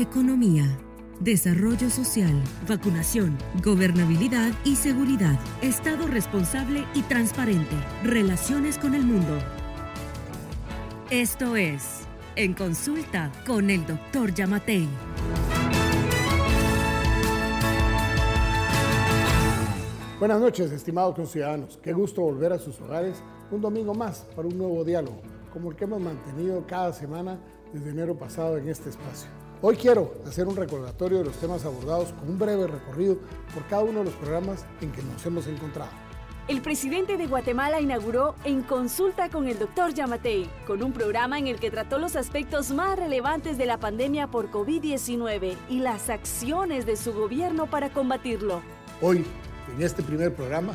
economía, desarrollo social, vacunación, gobernabilidad y seguridad, Estado responsable y transparente, relaciones con el mundo. Esto es En Consulta con el Dr. Yamatei. Buenas noches, estimados conciudadanos. Qué gusto volver a sus hogares un domingo más para un nuevo diálogo, como el que hemos mantenido cada semana desde enero pasado en este espacio. Hoy quiero hacer un recordatorio de los temas abordados con un breve recorrido por cada uno de los programas en que nos hemos encontrado. El presidente de Guatemala inauguró En Consulta con el Dr. Yamatei, con un programa en el que trató los aspectos más relevantes de la pandemia por COVID-19 y las acciones de su gobierno para combatirlo. Hoy, en este primer programa,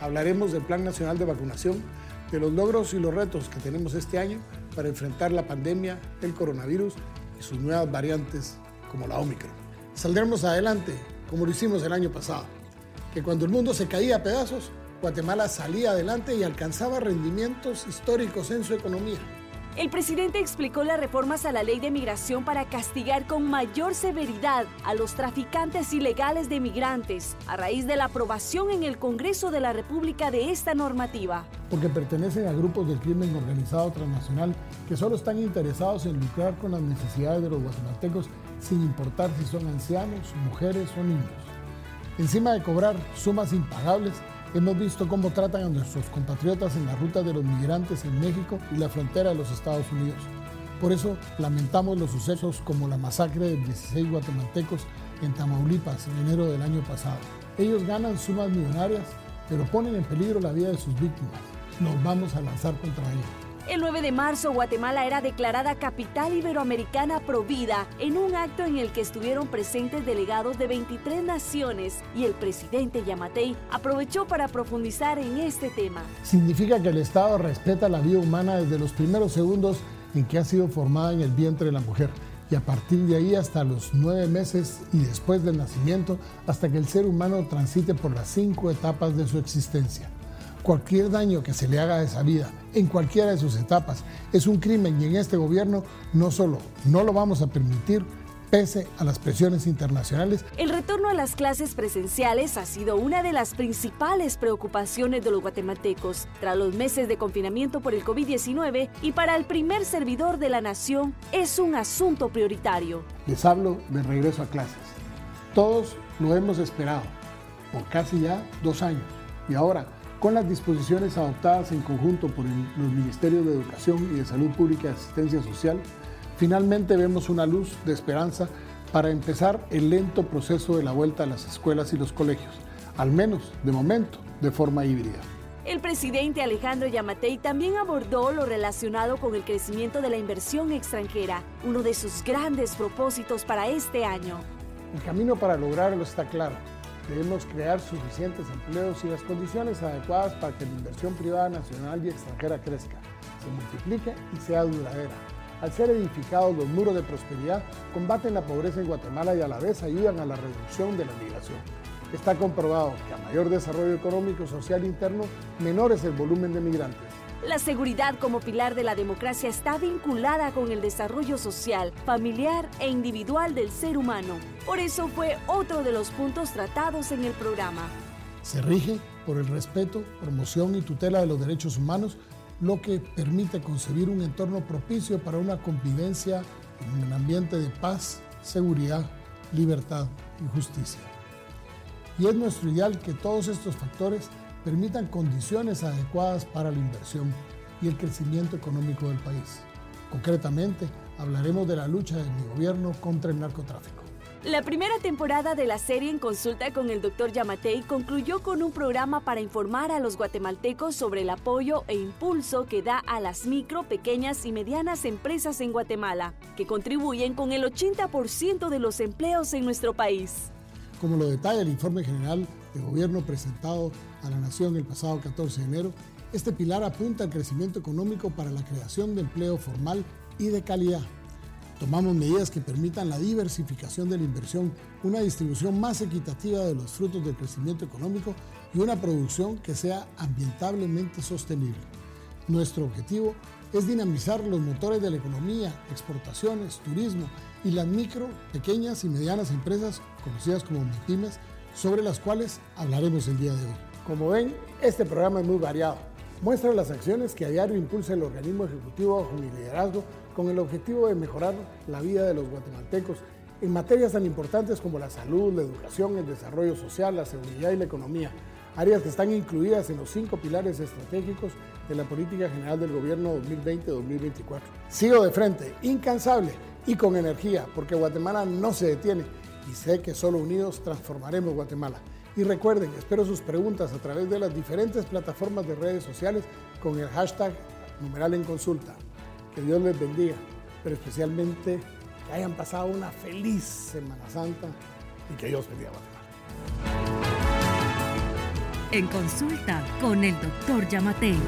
hablaremos del Plan Nacional de Vacunación, de los logros y los retos que tenemos este año para enfrentar la pandemia, el coronavirus sus nuevas variantes como la Omicron. Saldremos adelante como lo hicimos el año pasado, que cuando el mundo se caía a pedazos, Guatemala salía adelante y alcanzaba rendimientos históricos en su economía. El presidente explicó las reformas a la ley de migración para castigar con mayor severidad a los traficantes ilegales de migrantes a raíz de la aprobación en el Congreso de la República de esta normativa. Porque pertenecen a grupos del crimen organizado transnacional que solo están interesados en lucrar con las necesidades de los guatemaltecos sin importar si son ancianos, mujeres o niños. Encima de cobrar sumas impagables, Hemos visto cómo tratan a nuestros compatriotas en la ruta de los migrantes en México y la frontera de los Estados Unidos. Por eso lamentamos los sucesos como la masacre de 16 guatemaltecos en Tamaulipas en enero del año pasado. Ellos ganan sumas millonarias, pero ponen en peligro la vida de sus víctimas. Nos vamos a lanzar contra ellos. El 9 de marzo, Guatemala era declarada capital iberoamericana provida en un acto en el que estuvieron presentes delegados de 23 naciones y el presidente Yamatei aprovechó para profundizar en este tema. Significa que el Estado respeta la vida humana desde los primeros segundos en que ha sido formada en el vientre de la mujer y a partir de ahí hasta los nueve meses y después del nacimiento hasta que el ser humano transite por las cinco etapas de su existencia. Cualquier daño que se le haga a esa vida, en cualquiera de sus etapas, es un crimen y en este gobierno no solo no lo vamos a permitir, pese a las presiones internacionales. El retorno a las clases presenciales ha sido una de las principales preocupaciones de los guatemaltecos tras los meses de confinamiento por el COVID-19 y para el primer servidor de la nación es un asunto prioritario. Les hablo de regreso a clases. Todos lo hemos esperado por casi ya dos años y ahora con las disposiciones adoptadas en conjunto por los Ministerios de Educación y de Salud Pública y Asistencia Social, finalmente vemos una luz de esperanza para empezar el lento proceso de la vuelta a las escuelas y los colegios, al menos de momento, de forma híbrida. El presidente Alejandro Yamatei también abordó lo relacionado con el crecimiento de la inversión extranjera, uno de sus grandes propósitos para este año. El camino para lograrlo está claro Debemos crear suficientes empleos y las condiciones adecuadas para que la inversión privada nacional y extranjera crezca, se multiplique y sea duradera. Al ser edificados los muros de prosperidad, combaten la pobreza en Guatemala y a la vez ayudan a la reducción de la migración. Está comprobado que a mayor desarrollo económico, social interno, menor es el volumen de migrantes. La seguridad como pilar de la democracia está vinculada con el desarrollo social, familiar e individual del ser humano. Por eso fue otro de los puntos tratados en el programa. Se rige por el respeto, promoción y tutela de los derechos humanos, lo que permite concebir un entorno propicio para una convivencia en un ambiente de paz, seguridad, libertad y justicia. Y es nuestro ideal que todos estos factores permitan condiciones adecuadas para la inversión y el crecimiento económico del país. Concretamente, hablaremos de la lucha de mi gobierno contra el narcotráfico. La primera temporada de la serie en consulta con el Dr. Yamatei concluyó con un programa para informar a los guatemaltecos sobre el apoyo e impulso que da a las micro, pequeñas y medianas empresas en Guatemala, que contribuyen con el 80% de los empleos en nuestro país. Como lo detalla el informe general de gobierno presentado a la Nación el pasado 14 de enero, este pilar apunta al crecimiento económico para la creación de empleo formal y de calidad. Tomamos medidas que permitan la diversificación de la inversión, una distribución más equitativa de los frutos del crecimiento económico y una producción que sea ambientablemente sostenible. Nuestro objetivo es dinamizar los motores de la economía, exportaciones, turismo y las micro, pequeñas y medianas empresas conocidas como MIPIMES, sobre las cuales hablaremos el día de hoy. Como ven, este programa es muy variado. Muestra las acciones que a diario impulsa el organismo ejecutivo bajo mi liderazgo con el objetivo de mejorar la vida de los guatemaltecos en materias tan importantes como la salud, la educación, el desarrollo social, la seguridad y la economía, áreas que están incluidas en los cinco pilares estratégicos de la política general del gobierno 2020-2024. Sigo de frente, incansable y con energía, porque Guatemala no se detiene y sé que solo unidos transformaremos Guatemala. Y recuerden, espero sus preguntas a través de las diferentes plataformas de redes sociales con el hashtag numeral en consulta. Que Dios les bendiga, pero especialmente que hayan pasado una feliz Semana Santa y que Dios bendiga a Guatemala. En consulta con el doctor Yamatei.